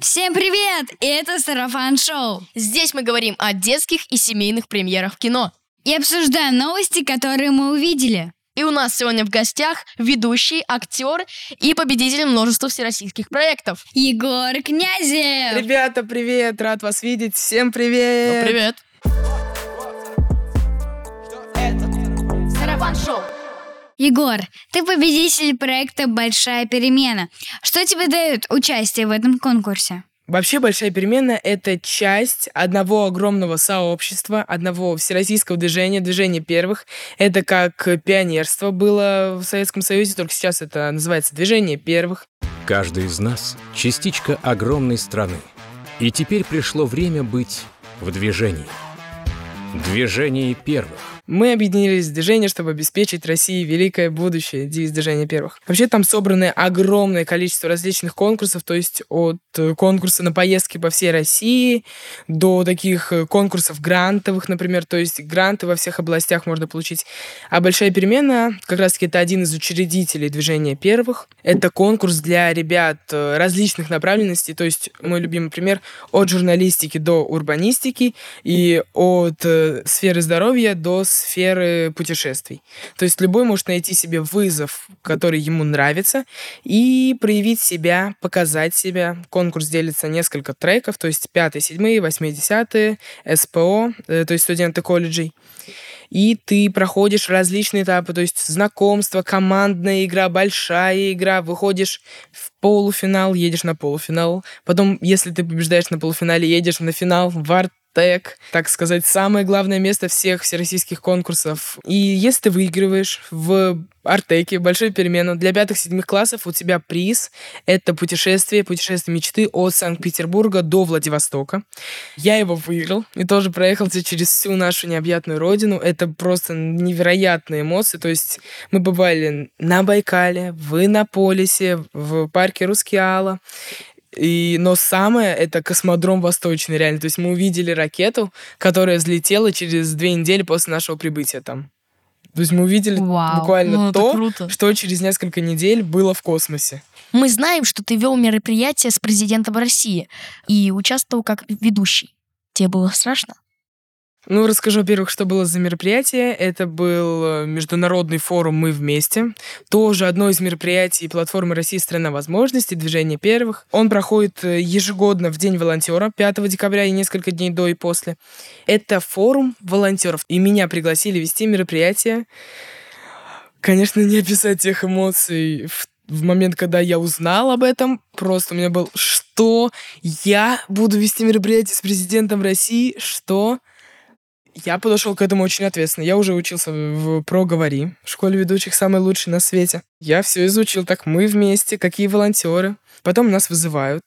Всем привет! Это Сарафан Шоу. Здесь мы говорим о детских и семейных премьерах в кино. И обсуждаем новости, которые мы увидели. И у нас сегодня в гостях ведущий, актер и победитель множества всероссийских проектов. Егор Князев! Ребята, привет! Рад вас видеть. Всем привет! Ну, привет. Сарафан Шоу. Егор, ты победитель проекта «Большая перемена». Что тебе дает участие в этом конкурсе? Вообще «Большая перемена» — это часть одного огромного сообщества, одного всероссийского движения, движения первых. Это как пионерство было в Советском Союзе, только сейчас это называется «Движение первых». Каждый из нас — частичка огромной страны. И теперь пришло время быть в движении. Движение первых. Мы объединились в движение, чтобы обеспечить России великое будущее, девиз движения первых. Вообще там собраны огромное количество различных конкурсов, то есть от э, конкурса на поездки по всей России до таких э, конкурсов грантовых, например, то есть гранты во всех областях можно получить. А «Большая перемена» как раз-таки это один из учредителей движения первых. Это конкурс для ребят э, различных направленностей, то есть мой любимый пример от журналистики до урбанистики и от сферы здоровья до сферы путешествий. То есть любой может найти себе вызов, который ему нравится, и проявить себя, показать себя. Конкурс делится на несколько треков, то есть пятый, седьмые, восьмые, десятые, СПО, то есть студенты колледжей. И ты проходишь различные этапы, то есть знакомство, командная игра, большая игра, выходишь в полуфинал, едешь на полуфинал. Потом, если ты побеждаешь на полуфинале, едешь на финал в арт тег, так сказать, самое главное место всех всероссийских конкурсов. И если ты выигрываешь в Артеке большую перемену для пятых-седьмых классов у тебя приз — это путешествие, путешествие мечты от Санкт-Петербурга до Владивостока. Я его выиграл и тоже проехался через всю нашу необъятную родину. Это просто невероятные эмоции. То есть мы бывали на Байкале, в Иннополисе, в парке Рускеала. И, но самое это космодром Восточный, реально. То есть мы увидели ракету, которая взлетела через две недели после нашего прибытия там. То есть мы увидели Вау, буквально ну, то, круто. что через несколько недель было в космосе. Мы знаем, что ты вел мероприятие с президентом России и участвовал как ведущий. Тебе было страшно? Ну, расскажу, во-первых, что было за мероприятие. Это был э, международный форум «Мы вместе». Тоже одно из мероприятий платформы «Россия. Страна возможностей», движение первых. Он проходит э, ежегодно в День волонтера, 5 декабря и несколько дней до и после. Это форум волонтеров. И меня пригласили вести мероприятие. Конечно, не описать тех эмоций в в момент, когда я узнал об этом, просто у меня был, что я буду вести мероприятие с президентом России, что я подошел к этому очень ответственно. Я уже учился в «Проговори», в школе ведущих самый лучший на свете. Я все изучил, так мы вместе, какие волонтеры. Потом нас вызывают.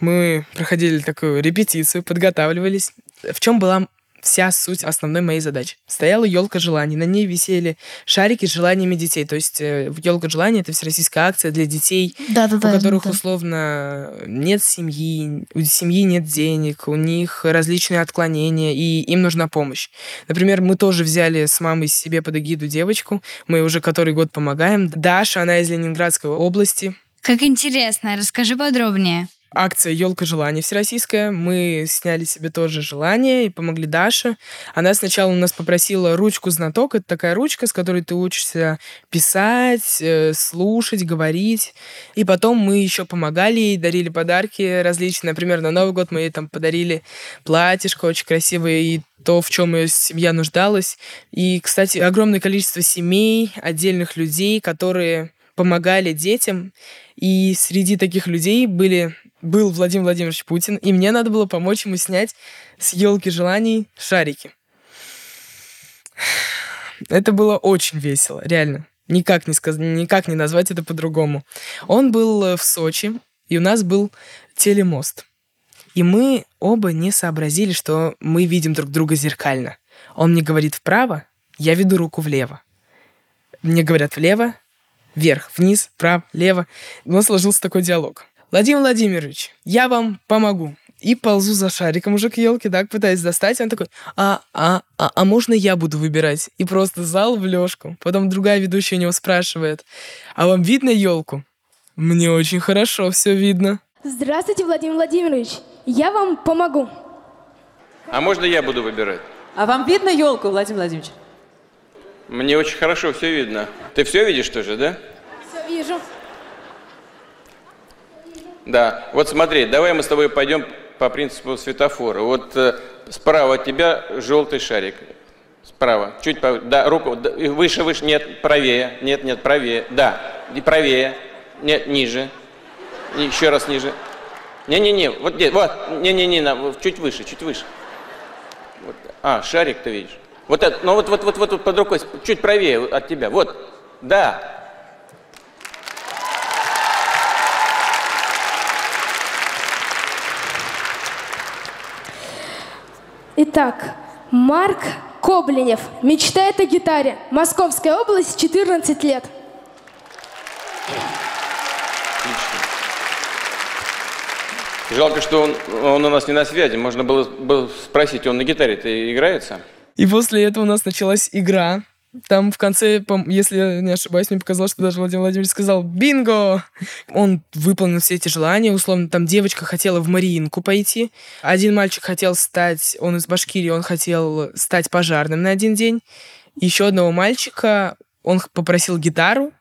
Мы проходили такую репетицию, подготавливались. В чем была вся суть основной моей задачи. Стояла елка желаний, на ней висели шарики с желаниями детей. То есть э, елка желаний это всероссийская акция для детей, Да, да, у которых условно нет семьи, у семьи нет денег, у них различные отклонения, и им нужна помощь. Например, мы тоже взяли с мамой себе под эгиду девочку, мы уже который год помогаем. Даша, она из Ленинградской области, Как интересно, расскажи подробнее. Акция «Елка желаний» всероссийская. Мы сняли себе тоже желание и помогли Даше. Она сначала у нас попросила ручку знаток. Это такая ручка, с которой ты учишься писать, э, слушать, говорить. И потом мы еще помогали ей, дарили подарки различные. Например, на Новый год мы ей там подарили платьишко очень красивое и то, в чем ее семья нуждалась. И, кстати, огромное количество семей, отдельных людей, которые помогали детям. И среди таких людей были, был Владимир Владимирович Путин, и мне надо было помочь ему снять с елки желаний шарики. Это было очень весело, реально. Никак не, сказ... Никак не назвать это по-другому. Он был э, в Сочи, и у нас был телемост. И мы оба не сообразили, что мы видим друг друга зеркально. Он мне говорит вправо, я веду руку влево. Мне говорят влево, вверх, вниз, вправо, лево. У нас сложился такой диалог. Владимир Владимирович, я вам помогу. И ползу за шариком уже к елке, так, пытаюсь достать. Он такой, а, а, а, а можно я буду выбирать? И просто зал в лёжку. Потом другая ведущая у него спрашивает, а вам видно елку? Мне очень хорошо все видно. Здравствуйте, Владимир Владимирович. Я вам помогу. А можно я буду выбирать? А вам видно елку, Владимир Владимирович? Мне очень хорошо все видно. Ты все видишь тоже, да? Все вижу. Да. Вот смотри, давай мы с тобой пойдем по принципу светофора. Вот э, справа от тебя желтый шарик. Справа. Чуть по... Да, руку. да, выше, выше. Нет, правее. Нет, нет, правее. Да. И правее. Нет, ниже. Еще раз ниже. Не-не-не. Вот где? Вот. Не-не-не. Чуть выше, чуть выше. Вот. А, шарик ты видишь. Вот это, ну вот, вот, вот, вот тут под рукой, чуть правее от тебя. Вот. Да. Итак, Марк Кобленев мечтает о гитаре. Московская область, 14 лет. Жалко, что он, он у нас не на связи. Можно было, было спросить, он на гитаре-то играется? И после этого у нас началась игра. Там в конце, если я не ошибаюсь, мне показалось, что даже Владимир Владимирович сказал «Бинго!». Он выполнил все эти желания. Условно, там девочка хотела в Мариинку пойти. Один мальчик хотел стать, он из Башкирии, он хотел стать пожарным на один день. Еще одного мальчика, он попросил гитару,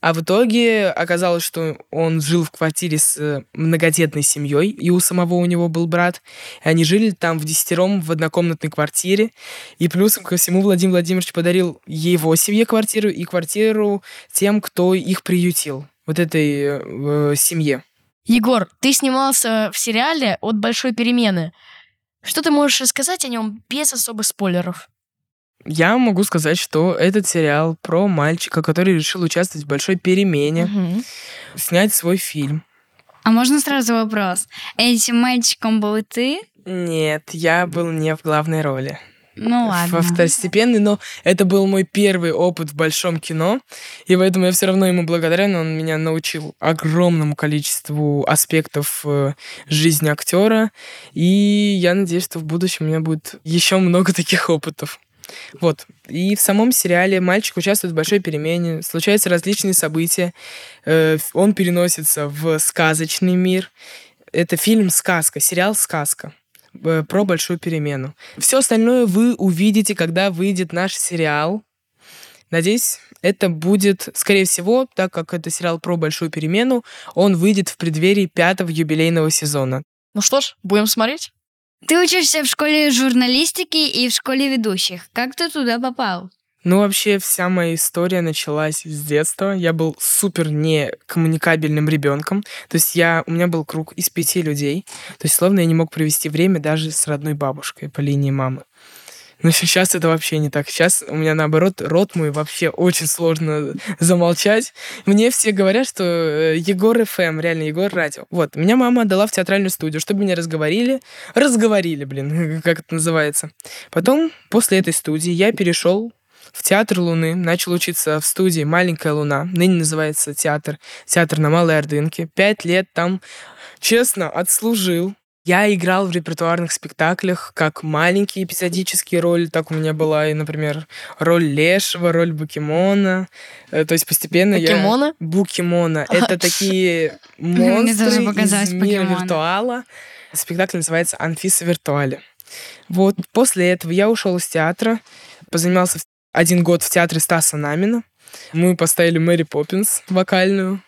а в итоге оказалось, что он жил в квартире с э, многодетной семьей, и у самого у него был брат. И они жили там в десятером в однокомнатной квартире. И плюсом ко всему Владимир Владимирович подарил его семье квартиру и квартиру тем, кто их приютил. Вот этой э, семье. Егор, ты снимался в сериале «От большой перемены». Что ты можешь рассказать о нем без особых спойлеров? Я могу сказать, что этот сериал про мальчика, который решил участвовать в большой перемене, Мгм. снять свой фильм. А можно сразу вопрос? Этим мальчиком был ты? Нет, я был не в главной роли. Ну ладно. во второстепенный, но это был мой первый опыт в большом кино, и поэтому я все равно ему благодарен. Он меня научил огромному количеству аспектов э, жизни актера, и я надеюсь, что в будущем у меня будет еще много таких опытов. Вот. И в самом сериале мальчик участвует в большой перемене, случаются различные события, э, он переносится в сказочный мир. Это фильм «Сказка», сериал «Сказка» э, про большую перемену. Все остальное вы увидите, когда выйдет наш сериал. Надеюсь, это будет, скорее всего, так как это сериал про большую перемену, он выйдет в преддверии пятого юбилейного сезона. Ну что ж, будем смотреть. Ты учишься в школе журналистики и в школе ведущих. Как ты туда попал? Ну, вообще, вся моя история началась с детства. Я был супер некоммуникабельным ребенком. То есть я, у меня был круг из пяти людей. То есть, словно я не мог провести время даже с родной бабушкой по линии мамы. Но сейчас это вообще не так. Сейчас у меня, наоборот, рот мой вообще очень сложно замолчать. Мне все говорят, что э, Егор ФМ, реально Егор радио. Вот, меня мама отдала в театральную студию, чтобы меня разговорили. Разговорили, блин, как это называется. Потом, после этой студии, я перешел в Театр Луны, начал учиться в студии «Маленькая луна», ныне называется театр, театр на Малой Ордынке. Пять лет там, честно, отслужил. Я играл в репертуарных спектаклях как маленькие эпизодические роли, так у меня была, и, например, роль Лешего, роль Букимона. Э, То есть постепенно я... Покемона? Букимона. Это такие монстры из мира виртуала. Спектакль называется «Анфиса виртуале». Вот после этого я ушел из театра, позанимался один год в театре Стаса Намина. Мы поставили Мэри Поппинс вокальную.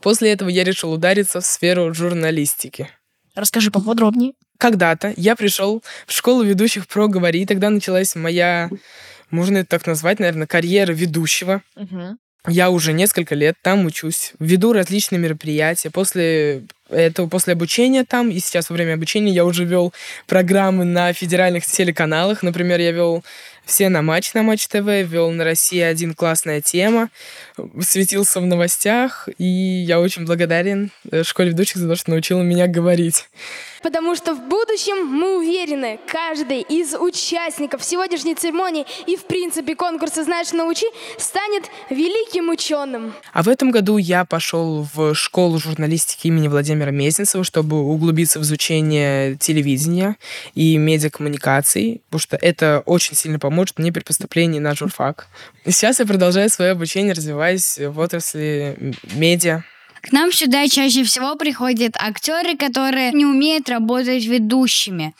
После этого я решил удариться в сферу журналистики. Расскажи поподробнее. Когда-то я пришел в школу ведущих про «Говори», и тогда началась моя, можно это так назвать, наверное, карьера ведущего. Я уже несколько лет там учусь, веду различные мероприятия. После этого, после обучения там, и сейчас во время обучения я уже вел программы на федеральных телеканалах. Например, я вел все на матч на Матч ТВ, вел на России один классная тема, светился в новостях, и я очень благодарен э, школе ведущих за то, что научила меня говорить. Потому что в будущем, мы уверены, каждый из участников сегодняшней церемонии и, в принципе, конкурса «Знаешь, научи» станет великим ученым. А в этом году я пошел в школу журналистики имени Владимира Мезенцева, чтобы углубиться в изучение телевидения и медиакоммуникаций, потому что это очень сильно поможет мне при поступлении на журфак. Сейчас я продолжаю свое обучение, развиваясь в отрасли медиа. К нам сюда чаще всего приходят актеры, которые не умеют работать ведущими.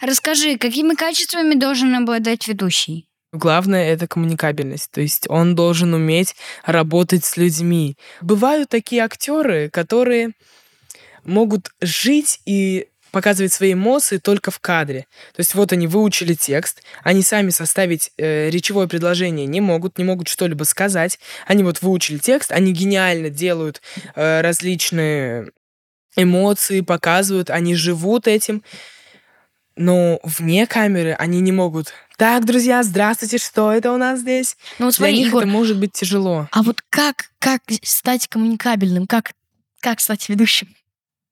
Расскажи, какими качествами должен обладать ведущий? Главное это коммуникабельность, то есть он должен уметь работать с людьми. Бывают такие актеры, которые могут жить и показывать свои эмоции только в кадре. То есть вот они выучили текст, они сами составить э, речевое предложение не могут, не могут что-либо сказать. Они вот выучили текст, они гениально делают э, различные эмоции, показывают, они живут этим. Но вне камеры они не могут. Так, друзья, здравствуйте, что это у нас здесь? Ну вот Для смотри, них Егор, это может быть тяжело. а вот как, как стать коммуникабельным? Как, как стать ведущим?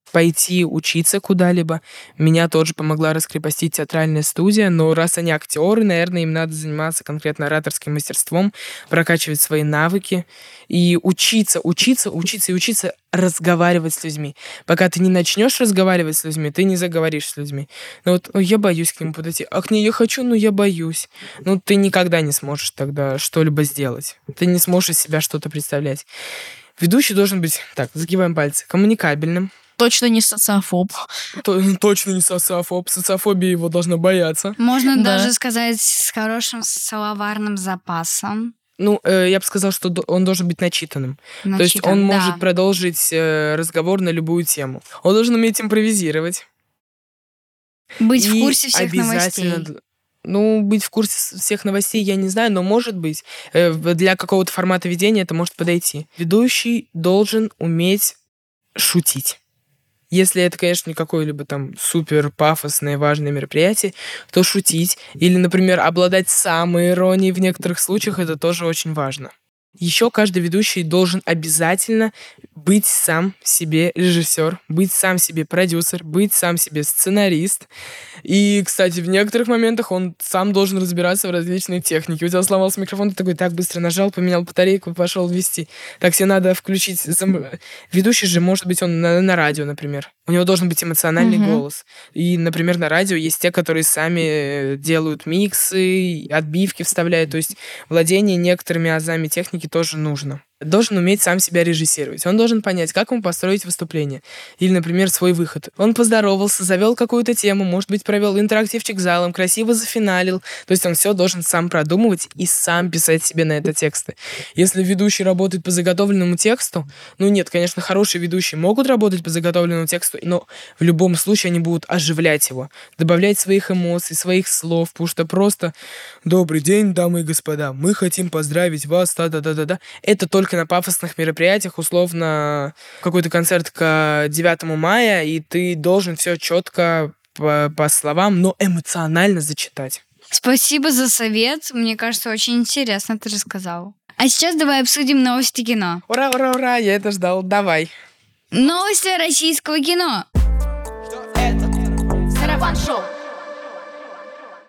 Пойти учиться куда-либо. Меня тоже помогла раскрепостить театральная студия, но раз они актеры, наверное, им надо заниматься конкретно ораторским мастерством, прокачивать свои навыки и учиться, учиться, учиться и учиться разговаривать с людьми. Пока ты не начнешь разговаривать с людьми, ты не заговоришь с людьми. Ну вот «Ой, я боюсь к нему подойти, а к ней я хочу, но я боюсь. Ну ты никогда не сможешь тогда что-либо сделать. Ты не сможешь из себя что-то представлять. Ведущий должен быть, так, загибаем пальцы, коммуникабельным, Точно не социофоб. то- точно не социофоб. Социофобия его должна бояться. Можно Да. даже сказать с хорошим словарным запасом. Ну, э, я бы сказал, что он должен быть начитанным. То есть Начитан, он да. может продолжить э, разговор на любую тему. Он должен уметь импровизировать. быть в И курсе всех обязательно новостей. Ну, быть в курсе всех новостей я не знаю, но может быть э, в- для какого-то формата ведения это может подойти. Ведущий должен уметь шутить. Если это, конечно, не какое-либо там супер пафосное важное мероприятие, то шутить или, например, обладать самой иронией в некоторых случаях, это тоже очень важно. Еще каждый ведущий должен обязательно быть сам себе режиссер, быть сам себе продюсер, быть сам себе сценарист. И, кстати, в некоторых моментах он сам должен разбираться в различной технике. У тебя сломался микрофон, ты такой так быстро нажал, поменял батарейку, пошел вести. Так себе надо включить... Ведущий же, может быть, он на, на радио, например. У него должен быть эмоциональный Мгм. голос. И, например, на радио есть те, которые сами э, делают миксы, отбивки вставляют. То есть владение некоторыми азами техники тоже нужно. Должен уметь сам себя режиссировать. Он должен понять, как ему построить выступление. Или, например, свой выход. Он поздоровался, завел какую-то тему, может быть, провел интерактивчик залом, красиво зафиналил. То есть он все должен сам продумывать и сам писать себе на это тексты. Если ведущий работает по заготовленному тексту, ну нет, конечно, хорошие ведущие могут работать по заготовленному тексту, но в любом случае они будут оживлять его, добавлять своих эмоций, своих слов, потому что просто «Добрый день, дамы и господа, мы хотим поздравить вас, да-да-да-да-да». Это только на пафосных мероприятиях, условно, какой-то концерт к 9 мая, и ты должен все четко по, по словам, но эмоционально зачитать. Спасибо за совет. Мне кажется, очень интересно ты рассказал. А сейчас давай обсудим новости кино. Ура, ура, ура, я это ждал, давай. Новости российского кино.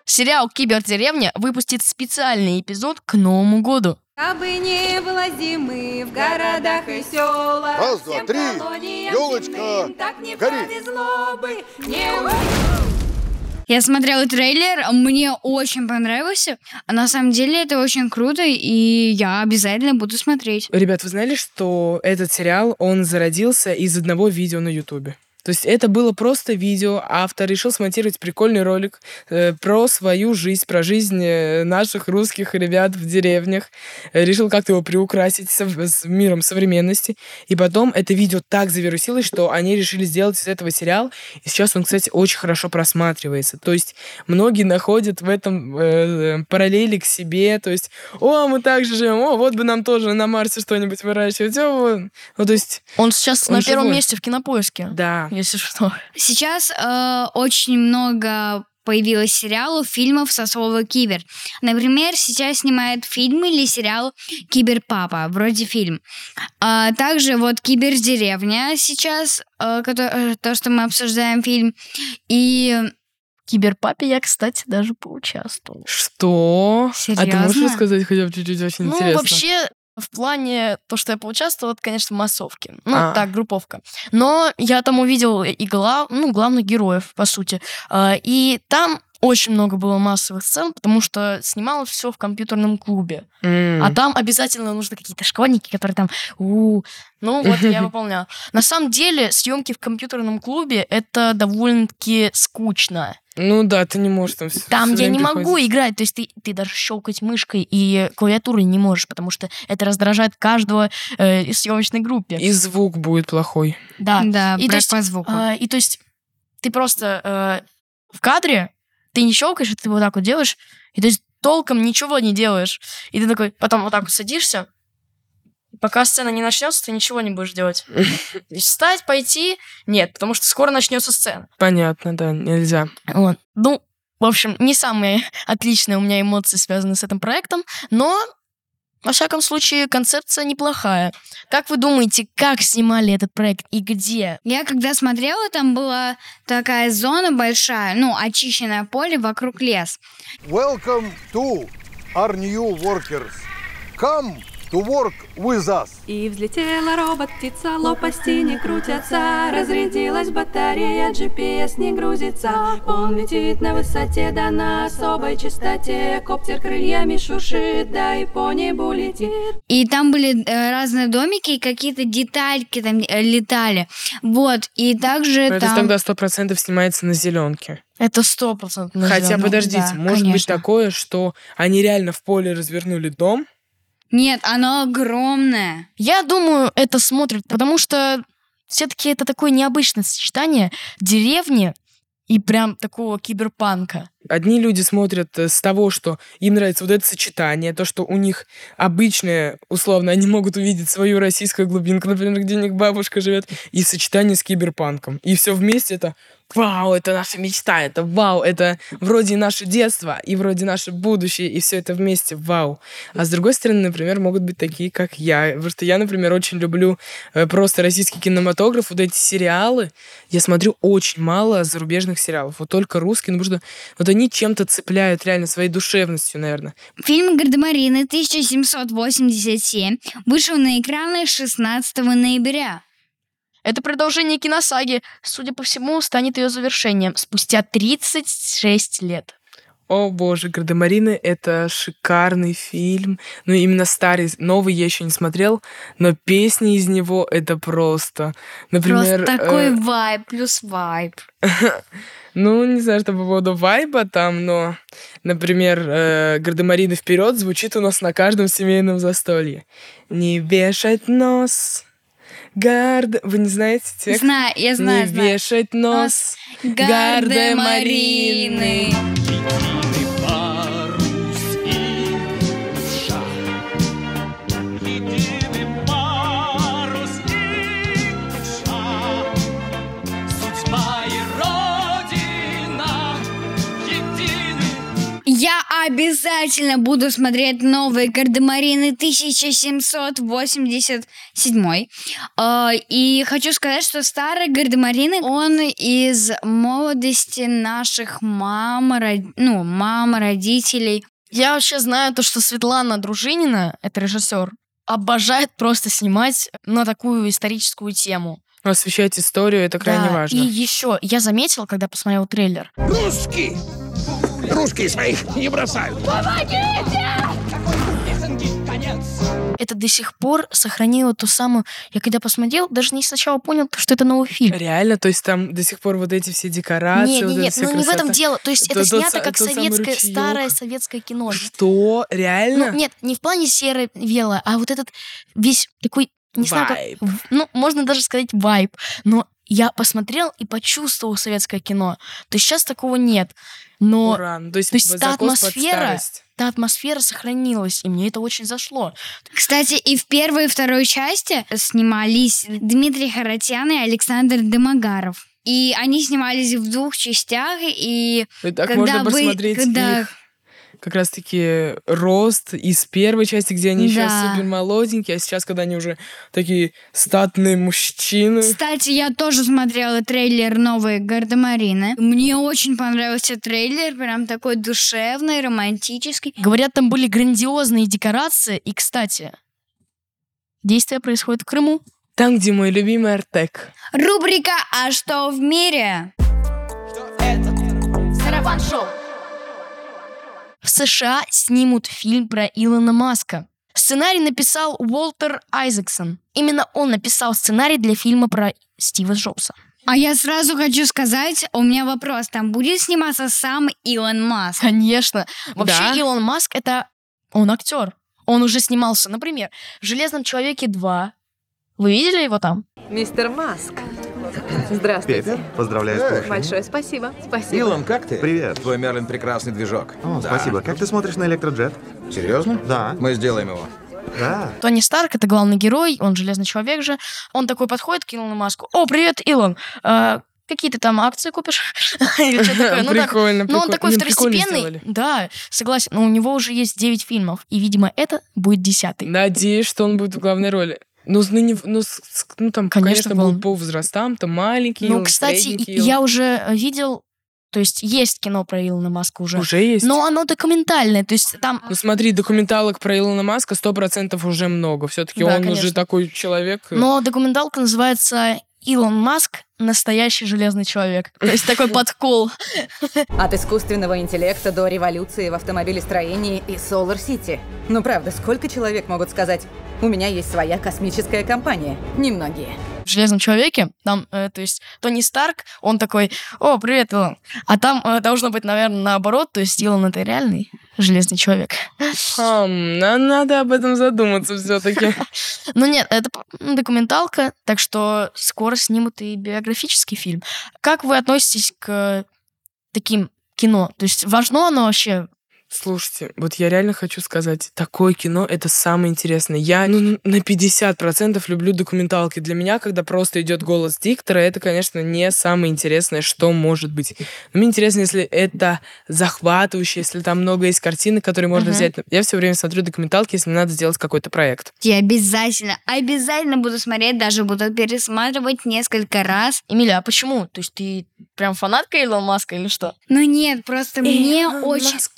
Сериал «Кибердеревня» выпустит специальный эпизод к Новому году. Кабы не было зимы в городах и селах, Раз, два, три. земным так не гори. повезло бы. Не Я смотрела трейлер, мне очень понравился. А на самом деле это очень круто, и я обязательно буду смотреть. Ребят, вы знали, что этот сериал, он зародился из одного видео на Ютубе? То есть это было просто видео, автор решил смонтировать прикольный ролик э, про свою жизнь, про жизнь э, наших русских ребят в деревнях. Э, решил как-то его приукрасить со- с миром современности. И потом это видео так завирусилось, что они решили сделать из этого сериал. И сейчас он, кстати, очень хорошо просматривается. То есть многие находят в этом э, параллели к себе. То есть, о, мы так же живем, о, вот бы нам тоже на Марсе что-нибудь выращивать. О, вот». Ну, то есть, Он сейчас Он на первом живой. месте в кинопоиске. да. Если что. Сейчас э, очень много появилось сериалов, фильмов со слова «кибер». Например, сейчас снимают фильм или сериал «Киберпапа», вроде фильм. А также вот «Кибердеревня» сейчас, э, кото- э, то, что мы обсуждаем фильм. И Киберпапе я, кстати, даже поучаствовал. Что? А ты можешь Серьезно? рассказать хотя бы чуть-чуть? Очень ну, интересно. вообще, в плане то, что я поучаствовала, это, конечно, массовки. Ну, А. так, групповка. Но я там увидел и глав, ну, главных героев, по сути. А, И там очень много было массовых сцен, потому что снималось все в компьютерном клубе. М. А там обязательно нужны какие-то школьники, которые там... «У». Ну вот я выполнял. На самом деле съемки в компьютерном клубе это довольно-таки скучно. Ну да, ты не можешь там всё- Там я не могу играть, то есть ты, ты даже щелкать мышкой и клавиатурой не можешь, потому что это раздражает каждого э, из съемочной группе. И звук будет плохой. Да. Да, И то есть, по звуку. А, и то есть ты просто э, в кадре, ты не щелкаешь, ты вот так вот делаешь, и то есть толком ничего не делаешь. И ты такой потом вот так вот садишься, пока сцена не начнется, ты ничего не будешь делать. Встать, пойти, нет, потому что скоро начнется сцена. Понятно, да, нельзя. Вот. Ну, в общем, не самые отличные у меня эмоции связаны с этим проектом, но, во всяком случае, концепция неплохая. Как вы думаете, как снимали этот проект и где? Я когда смотрела, там была такая зона большая, ну, очищенное поле вокруг лес. Welcome to our new workers. Come to work with us. И взлетела робот-птица, лопасти не крутятся Разрядилась батарея, GPS не грузится Он летит на высоте, да на особой частоте Коптер крыльями шуршит, да и по небу летит И там были э, разные домики, и какие-то детальки там э, летали. Вот, и также Но это там... тогда сто процентов снимается на зеленке. Это сто процентов. Хотя, подождите, да, может быть конечно. такое, что они реально в поле развернули дом, Нет, оно огромное. Я думаю, это смотрят, потому что все-таки это такое необычное сочетание деревни и прям такого киберпанка. Одни люди смотрят э, с того, что им нравится вот это сочетание, то, что у них обычное, условно, они могут увидеть свою российскую глубинку, например, где у них бабушка живет, и сочетание с киберпанком. И все вместе это вау, это наша мечта, это вау, это вроде наше детство, и вроде наше будущее, и все это вместе вау. А с другой стороны, например, могут быть такие, как я. Потому что я, например, очень люблю э, просто российский кинематограф, вот эти сериалы. Я смотрю очень мало зарубежных сериалов, вот только русские, ну, потому что вот они чем-то цепляют реально своей душевностью, наверное. Фильм «Гардемарины» 1787 вышел на экраны 16 ноября. Это продолжение киносаги, судя по всему, станет ее завершением спустя 36 лет. О боже, Гардемарины — это шикарный фильм. Ну, именно старый, новый я еще не смотрел, но песни из него — это просто... Например, Просто такой э, вайб плюс вайб. Ну, не знаю, что по поводу вайба там, но, например, э, «Гардемарины вперед» звучит у нас на каждом семейном застолье. Не вешать нос, гард... Вы не знаете текст? Знаю, я знаю, Не знаю. вешать нос, Гардемарины. Я обязательно буду смотреть новые Гардемарины 1787. Э, И хочу сказать, что старый Гардемарины, он из молодости наших мам, ну, мам, родителей. Я вообще знаю то, что Светлана Дружинина, это режиссер, обожает просто снимать на такую историческую тему. Освещать историю — это крайне Да, важно. И еще, я заметила, когда посмотрела трейлер, Русские! Русские своих не бросают. это до сих пор сохранило ту самую... Я когда посмотрел, даже не сначала понял, что это новый фильм. Реально? То есть там до сих пор вот эти все декорации, Нет, вот нет, ну не в этом дело. То есть То- это тот снято са- как тот советское, старое советское кино. Что? Реально? Ну, нет, не в плане серо-белое, а вот этот весь такой, не знаю, как- Вайб. ну, можно даже сказать вайб. Но я посмотрел и почувствовал советское кино. То есть сейчас такого нет. Но Ура. Ну, То есть, то есть та атмосфера, та атмосфера сохранилась, и мне это очень зашло. Кстати, и в первой и второй части снимались Дмитрий Харатьян и Александр Демогаров. И они снимались в двух частях, и И так когда можно вы- посмотреть когда- их как раз-таки рост из первой части, где они Да. супер молоденькие, а сейчас, когда они уже такие статные мужчины. Кстати, я тоже смотрела трейлер новой Гардемарины. Мне очень понравился трейлер, прям такой душевный, романтический. Говорят, там были грандиозные декорации. И, кстати, действие происходит в Крыму. Там, где мой любимый Артек. Рубрика «А что в мире?» Сарафан Шоу. США снимут фильм про Илона Маска. Сценарий написал Уолтер Айзексон. Именно он написал сценарий для фильма про Стива Джобса. А я сразу хочу сказать, у меня вопрос, там будет сниматься сам Илон Маск? Конечно. Вообще Да. Илон Маск это он актер. Он уже снимался, например, в Железном человеке 2. Вы видели его там? Мистер Маск. Здравствуйте. Пеппер, поздравляю с. Большое спасибо. Спасибо. Илон, как ты? Привет. Твой Мерлин прекрасный движок. О, Да. спасибо. Как ты смотришь на электроджет? Серьезно? Да. Мы сделаем его. Да. Тони Старк это главный герой, он железный человек же. Он такой подходит к Илону Маску. О, привет, Илон. А, какие ты там акции купишь? Или что такое? Ну, так, Прикольно, Ну, он прикольно. такой Не, прикольно второстепенный. сделали. Да, согласен. Но у него уже есть 9 фильмов. И, видимо, это будет десятый. Надеюсь, что он будет в главной роли. Ну, с- ну, ну, ну, там, Конечно, конечно, был. по возрастам, там маленький, Ну, кстати, я уже видел... То есть есть кино про Илона Маска уже. Уже есть? Но оно документальное. То есть там... Ну смотри, документалок про Илона Маска сто процентов уже много. Все-таки Да, он уже конечно. такой человек. э, Но документалка называется «Илон Маск. Настоящий железный человек». То есть такой подкол. От искусственного интеллекта до революции в автомобилестроении и City. Ну правда, сколько человек могут сказать «У меня есть своя космическая компания»? Немногие. В Железном человеке, там, э, то есть Тони Старк, он такой, о, привет, Илон. А там э, должно быть, наверное, наоборот, то есть Илон это реальный железный человек. Хм, на- надо об этом задуматься все-таки. Ну нет, это документалка, так что скоро снимут и биографический фильм. Как вы относитесь к таким кино? То есть важно оно вообще? Слушайте, вот я реально хочу сказать, такое кино — это самое интересное. Я ну, на 50% люблю документалки. Для меня, когда просто идет голос диктора, это, конечно, не самое интересное, что может быть. Но мне интересно, если это захватывающе, если там много есть картинок, которые можно Мгм. взять. Я все время смотрю документалки, если мне надо сделать какой-то проект. Я обязательно, обязательно буду смотреть, даже буду пересматривать несколько раз. Эмиля, а почему? То есть ты прям фанатка Илона Маска или что? Ну нет, просто мне Илон очень... Маск,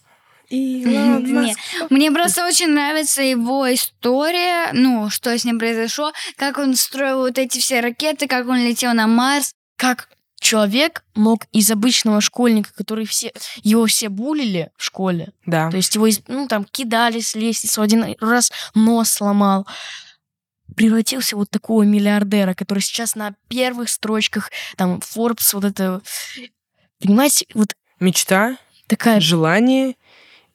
Илон Маск. Мне просто очень нравится его история, ну, что с ним произошло, как он строил вот эти все ракеты, как он летел на Марс. Как человек мог из обычного школьника, который все, его все булили в школе, Да. то есть его, ну, там, кидали с лестницы, один раз нос сломал, превратился в вот такого миллиардера, который сейчас на первых строчках, там, Forbes, вот это... Понимаете, вот Мечта, такая... желание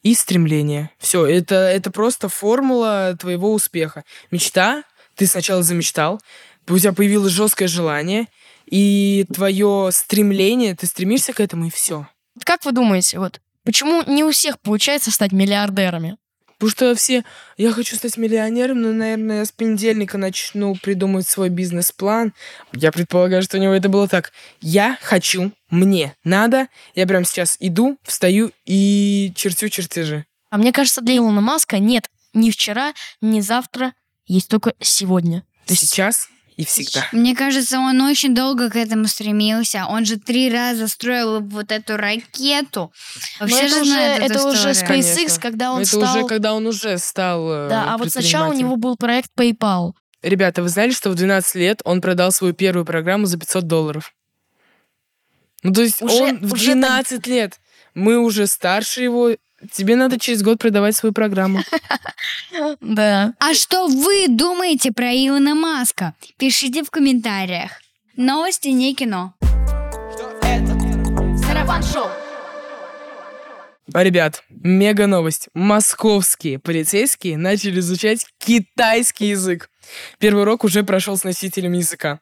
и стремление. Все, это, это просто формула твоего успеха. Мечта, ты сначала замечтал, у тебя появилось жесткое желание, и твое стремление, ты стремишься к этому, и все. Как вы думаете, вот, почему не у всех получается стать миллиардерами? Потому что все, я хочу стать миллионером, но, наверное, я с понедельника начну придумывать свой бизнес-план. Я предполагаю, что у него это было так. Я хочу, мне надо, я прямо сейчас иду, встаю и чертю чертежи. А мне кажется, для Илона Маска нет ни вчера, ни завтра, есть только сегодня. То есть Сейчас и всегда. Мне кажется, он очень долго к этому стремился. Он же три раза строил вот эту ракету. Но Все это же уже- это уже историю. SpaceX, Конечно. когда он это стал... уже когда он уже стал э, Да, а вот сначала у него был проект PayPal. Ребята, вы знали, что в 12 лет он продал свою первую программу за 500 долларов? Ну, то есть Уже- он в уже так- 12 лет. Мы уже старше его. Тебе надо через год продавать свою программу. Да. А что вы думаете про Илона Маска? Пишите в комментариях. Новости не кино. Сарафан шоу. А, Ребят, мега новость. Московские полицейские начали изучать китайский язык. Первый урок уже прошел с носителем языка.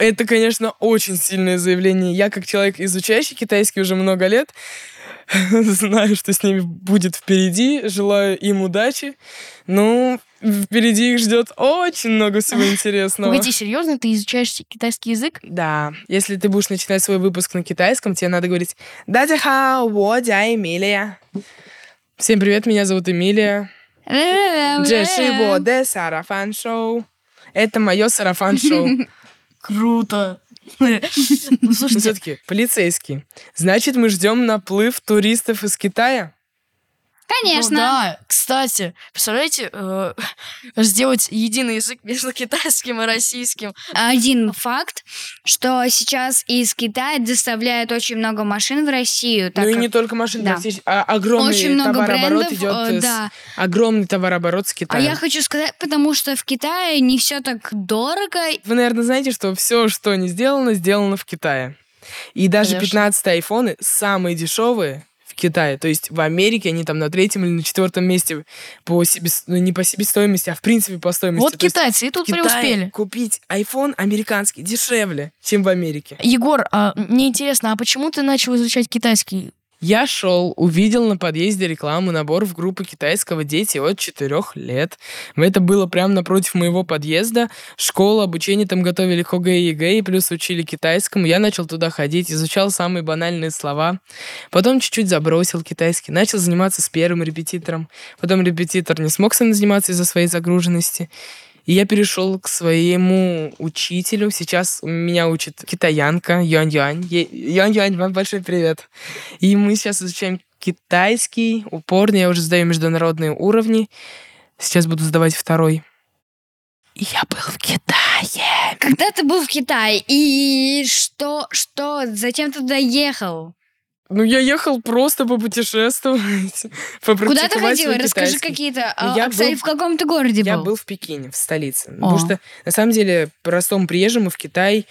Это, конечно, очень сильное заявление. Я, как человек, изучающий китайский уже много лет, знаю, что с ними будет впереди. Желаю им удачи. Ну, впереди их ждет очень много всего интересного. Погоди, серьезно, ты изучаешь китайский язык? Да, если ты будешь начинать свой выпуск на китайском, тебе надо говорить «Дадя хао, wo дя Эмилия». Всем привет, меня зовут Эмилия. Джеши во де сарафан шоу. Это мое сарафан шоу. Круто. Ну, слушайте, все-таки полицейский. Значит, мы ждем наплыв туристов из Китая? Конечно. Ну да, кстати, представляете, э, сделать единый язык между китайским и российским. Один факт, что сейчас из Китая доставляют очень много машин в Россию. так ну и как- не только машин, Да. практически, а огромный Очень много товарооборот брендов, идет. э, с- да. Огромный товарооборот с А Китаем. я хочу сказать, потому что в Китае не все так дорого. Вы, наверное, знаете, что все, что не сделано, сделано в Китае. И даже Конечно. 15 айфоны самые дешевые Китае. То есть в Америке они там на третьем или на четвертом месте по себе, ну, не по себестоимости, а в принципе по стоимости. Вот То китайцы и тут в Китае преуспели. Купить iPhone американский дешевле, чем в Америке. Егор, а мне интересно, а почему ты начал изучать китайский? Я шел, увидел на подъезде рекламу набор в группу китайского дети от 4 лет. Это было прямо напротив моего подъезда. Школа, обучение там готовили к ОГЭ и ЕГЭ, и плюс учили китайскому. Я начал туда ходить, изучал самые банальные слова. Потом чуть-чуть забросил китайский, начал заниматься с первым репетитором. Потом репетитор не смог со мной заниматься из-за своей загруженности. И я перешел к своему учителю. Сейчас меня учит китаянка Юань-Юань. Юань-Юань, вам большой привет. И мы сейчас изучаем китайский упорно. Я уже сдаю международные уровни. Сейчас буду сдавать второй. Я был в Китае. Когда ты был в Китае, и что, что, зачем ты туда ехал? Ну, я ехал просто попутешествовать, Куда ты ходила? Расскажи какие-то Ну, а, я обстоятельства. был- В каком ты городе Я был? был в Пекине, в столице. О. Потому что, на самом деле, простому приезжему в Китай,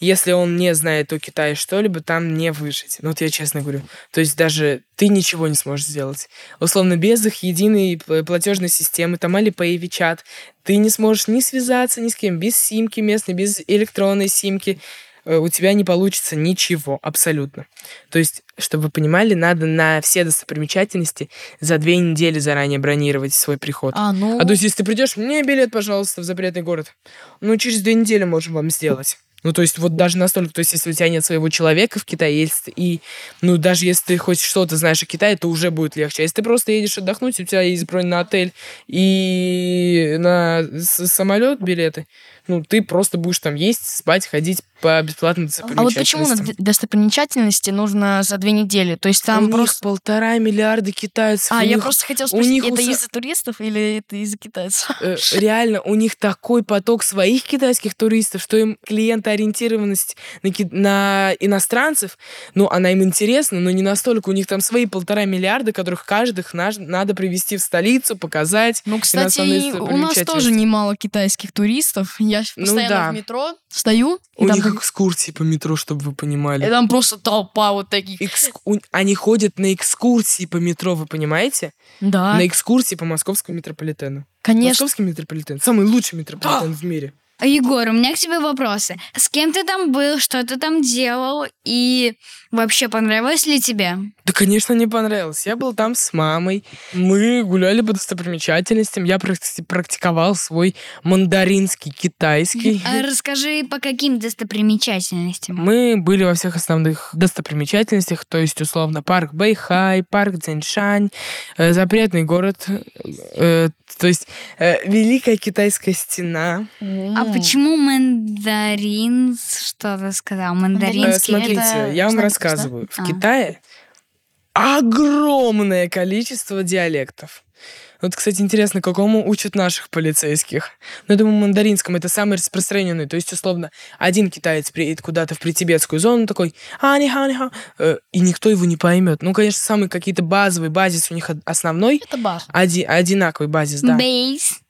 если он не знает о Китае что-либо, там не выжить. Ну, вот я честно говорю. То есть даже ты ничего не сможешь сделать. Условно, без их единой пл- платежной системы, там Alipay, WeChat, ты не сможешь ни связаться ни с кем, без симки местной, без электронной симки. Э, У тебя не получится ничего, абсолютно. То есть, чтобы вы понимали, надо на все достопримечательности за две недели заранее бронировать свой приход. А, ну... А то есть, если ты придешь, мне билет, пожалуйста, в запретный город. Ну, через две недели можем вам сделать. Ну, то есть, вот даже настолько, то есть, если у тебя нет своего человека в Китае, если, и, ну, даже если ты хоть что-то знаешь о Китае, то уже будет легче. А если ты просто едешь отдохнуть, у тебя есть бронь на отель и на самолет билеты, ну, ты просто будешь там есть, спать, ходить по бесплатным А вот почему на достопримечательностям. достопримечательности нужно за две недели? То есть там у них просто... полтора миллиарда китайцев. А, у я них- просто хотела у спросить, них это уса- из-за туристов или это из-за китайцев? э, реально у них такой поток своих китайских туристов, что им клиентоориентированность на, ки- на иностранцев, ну, она им интересна, но не настолько. У них там свои полтора миллиарда, которых каждых надо привезти в столицу, показать. Ну, кстати, у нас тоже немало китайских туристов. Я Ну постоянно да. в метро стою, У там, них как- экскурсии по метро, чтобы вы понимали. и там просто толпа вот таких. Экск- Они ходят на экскурсии по метро, вы понимаете? Да. На экскурсии по московскому метрополитену. Конечно. Московский метрополитен. Самый лучший метрополитен в мире. А, Егор, у меня к тебе вопросы. С кем ты там был, что ты там делал, и вообще понравилось ли тебе? Да, конечно, мне понравилось. Я был там с мамой. Мы гуляли по достопримечательностям. Я практи- практиковал свой мандаринский китайский. А расскажи, по каким достопримечательностям? Мы были во всех основных достопримечательностях, то есть, условно, парк Бэйхай, парк Цзиншань, э, запретный город, э, то есть, э, Великая Китайская стена. А почему мандарин? Что ты сказал? Э, Мандаринский? Смотрите, это я вам знак, рассказываю. да? В А. Китае огромное количество диалектов. Вот, кстати, интересно, какому учат наших полицейских. Ну, я думаю, мандаринском это самый распространенный. То есть, условно, один китаец приедет куда-то в притибетскую зону, такой ани ха ха и никто его не поймет. Ну, конечно, самый какие-то базовый базис у них основной. Это база. Оди- одинаковый базис, да. Бейс.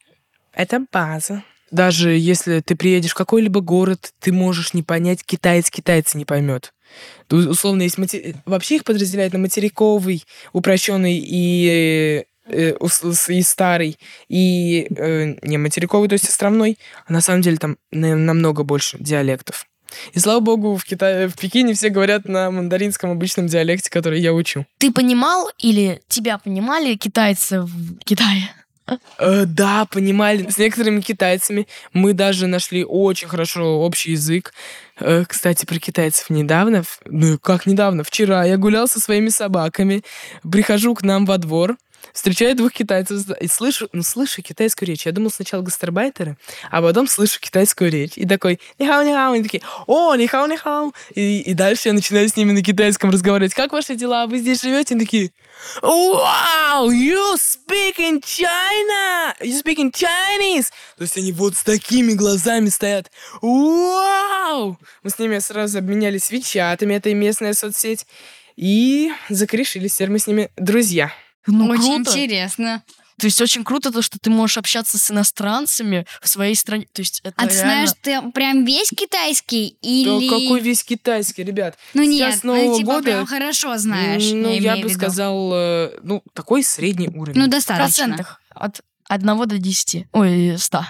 Это база. Даже если ты приедешь в какой-либо город, ты можешь не понять, китаец китайца не поймет. Тут, условно, есть мате- вообще их подразделяют на материковый, упрощенный и, э, с- и старый, и э, не материковый, то есть островной. А на самом деле там на- намного больше диалектов. И слава богу, в Китае, в Пекине все говорят на мандаринском обычном диалекте, который я учу. Ты понимал или тебя понимали китайцы в Китае? Э, да, понимали. С некоторыми китайцами мы даже нашли очень хорошо общий язык. Э, кстати, про китайцев недавно, ну как недавно, вчера я гулял со своими собаками, прихожу к нам во двор, встречаю двух китайцев и слышу, ну, слышу китайскую речь. Я думал сначала гастарбайтеры, а потом слышу китайскую речь. И такой, нихау, нихау. Они такие, о, нихау, нихау. И, и дальше я начинаю с ними на китайском разговаривать. Как ваши дела? Вы здесь живете? Они такие, Wow, you speak in China! You speak in Chinese! То есть они вот с такими глазами стоят. Вау! Мы с ними сразу обменялись вичатами, это местная соцсеть. И закрешились, теперь мы с ними друзья. Ну, Очень круто. интересно. То есть очень круто то, что ты можешь общаться с иностранцами в своей стране. То есть это А ты реально- знаешь, ты прям весь китайский или... Да какой весь китайский, ребят. Ну Сейчас нет, Нового ну типа года, прям хорошо знаешь. Ну, я, имею бы в сказал, э, ну, такой средний уровень. Ну, В достаточно. процентах. От 1 до 10. Ой, 100. От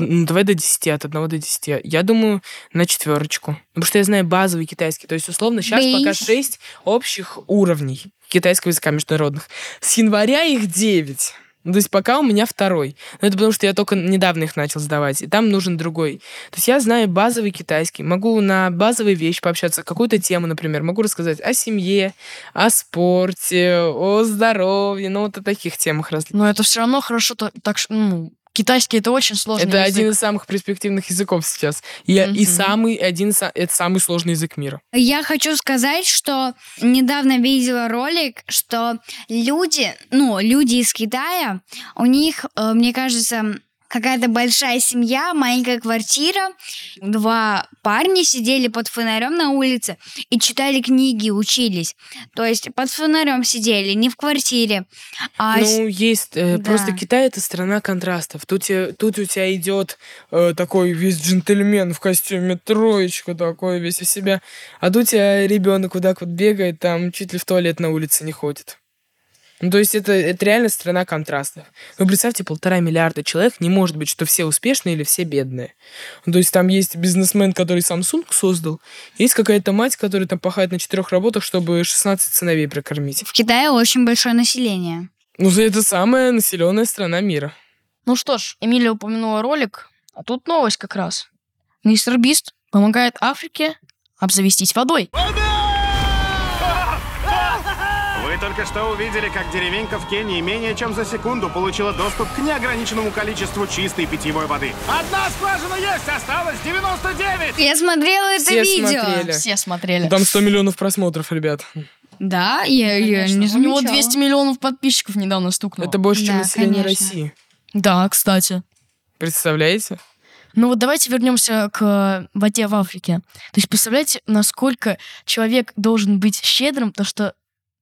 ну, давай до 10, от 1 до 10. Я думаю, на четверочку. Потому что я знаю базовый китайский. То есть, условно, сейчас Бейс. пока 6 общих уровней китайского языка международных. С января их 9. Ну, то есть пока у меня второй. Но это потому, что я только недавно их начал сдавать. И там нужен другой. То есть я знаю базовый китайский. Могу на базовые вещи пообщаться. Какую-то тему, например. Могу рассказать о семье, о спорте, о здоровье. Ну, вот о таких темах различных. Но это все равно хорошо, так ну, китайский это очень сложный Это язык. один из самых перспективных языков сейчас. И, и Мгм. самый, один, это самый сложный язык мира. Я хочу сказать, что недавно видела ролик, что люди, ну, люди из Китая, у них, э, мне кажется, какая-то большая семья, маленькая квартира, два парня сидели под фонарем на улице и читали книги, учились. То есть под фонарем сидели, не в квартире. А Ну, есть. э, да. Просто Китай это страна контрастов. Тут, тут у тебя идет э, такой весь джентльмен в костюме троечка, такой весь из себя. А тут у тебя ребенок вот бегает, там чуть ли в туалет на улице не ходит. Ну, то есть это, это реально страна контрастов. Ну, представьте, полтора миллиарда человек, не может быть, что все успешные или все бедные. Ну, то есть там есть бизнесмен, который Samsung создал, есть какая-то мать, которая там пахает на четырех работах, чтобы 16 сыновей прокормить. в Китае очень большое население. Ну, это самая населенная страна мира. Ну что ж, Эмилия упомянула ролик, а тут новость как раз. Мистер Бист помогает Африке обзавестись водой. Вы только что увидели, как деревенька в Кении менее чем за секунду получила доступ к неограниченному количеству чистой питьевой воды. Одна скважина есть, осталось 99! Я смотрела это Все видео. смотрели. Все смотрели. Там 100 миллионов просмотров, ребят. Да, я, я не У него замечала. 200 миллионов подписчиков недавно стукнуло. Это больше, чем Да, население конечно. России. Да, кстати. Представляете? Ну вот давайте вернемся к воде в Африке. То есть представляете, насколько человек должен быть щедрым, то что,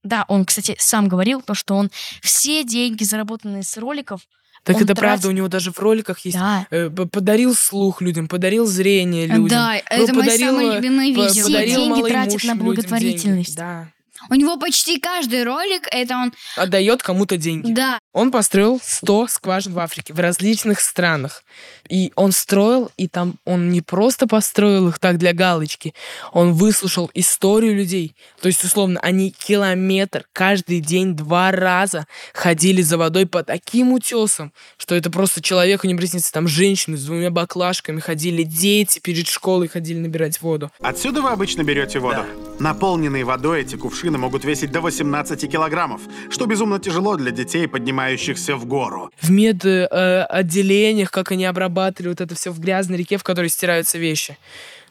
да, он, кстати, сам говорил, то что он все деньги, заработанные с роликов, Так это тратит- правда, у него даже в роликах есть. Да. э, подарил слух людям, подарил зрение людям. Да, это подарил, самое э, любимое п- видео. Все деньги тратит на благотворительность. Да. У него почти каждый ролик это он. Отдает кому-то деньги. Да. Он построил 100 скважин в Африке, в различных странах. И он строил, и там он не просто построил их так для галочки, он выслушал историю людей. То есть, условно, они километр каждый день два раза ходили за водой по таким утесам, что это просто человеку не приснится. Там женщины с двумя баклажками ходили, дети перед школой ходили набирать воду. Отсюда вы обычно берете воду? Наполненные водой эти кувшины могут весить до 18 килограммов, что безумно тяжело для детей, поднимающихся в гору. в мед э, э, отделениях, как они обрабатывали вот это все в грязной реке, в которой стираются вещи.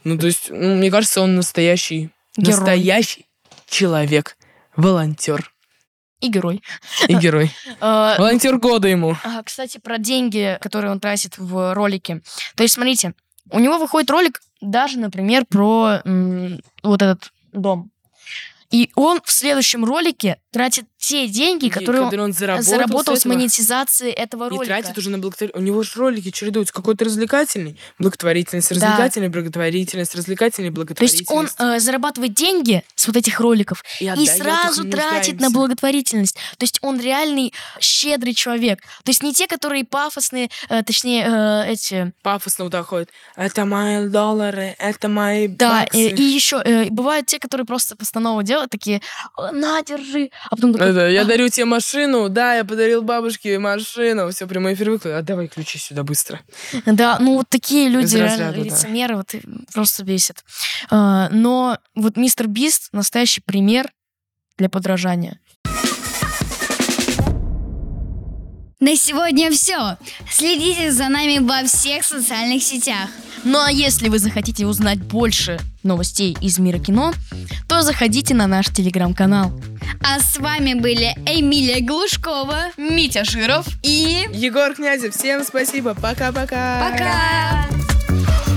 Ну, то есть, ну, мне кажется, он настоящий, Герой. настоящий человек, волонтер и герой. и герой. А, Волонтер года ему. а, Кстати, про деньги, которые он тратит в ролике. То есть, смотрите, у него выходит ролик даже, например, про м, вот этот дом. И он в следующем ролике тратит те деньги, которые Которые он заработал, заработал с с этого. монетизации этого И ролика. тратит уже на благотворительность. У него же ролики чередуются. Какой-то развлекательный, благотворительность, Да. развлекательный, благотворительность, развлекательный, То есть он благотворительность. э, зарабатывает деньги с вот этих роликов И и, сразу их тратит на благотворительность. То есть он реальный щедрый человек. То есть не те, которые пафосные, э, точнее, э, эти... Пафосно вот так ходит. Это мои доллары, это мои Да, баксы. э, и еще э, бывают те, которые просто постанову делают, такие, «Э, на, держи. А потом такой, Это, я «А, дарю тебе машину, да, я подарил бабушке машину, все, прямой эфир выкладываю. А давай ключи сюда быстро. Да, ну вот такие люди, разряда, да. лицемеры, вот, э, просто бесит. А, но вот мистер Бист настоящий пример для подражания. На сегодня все. Следите за нами во всех социальных сетях. Ну а если вы захотите узнать больше новостей из мира кино, то заходите на наш телеграм-канал. А с вами были Эмилия Глушкова, Митя Жиров и Егор Князев. Всем спасибо. Пока-пока. Пока!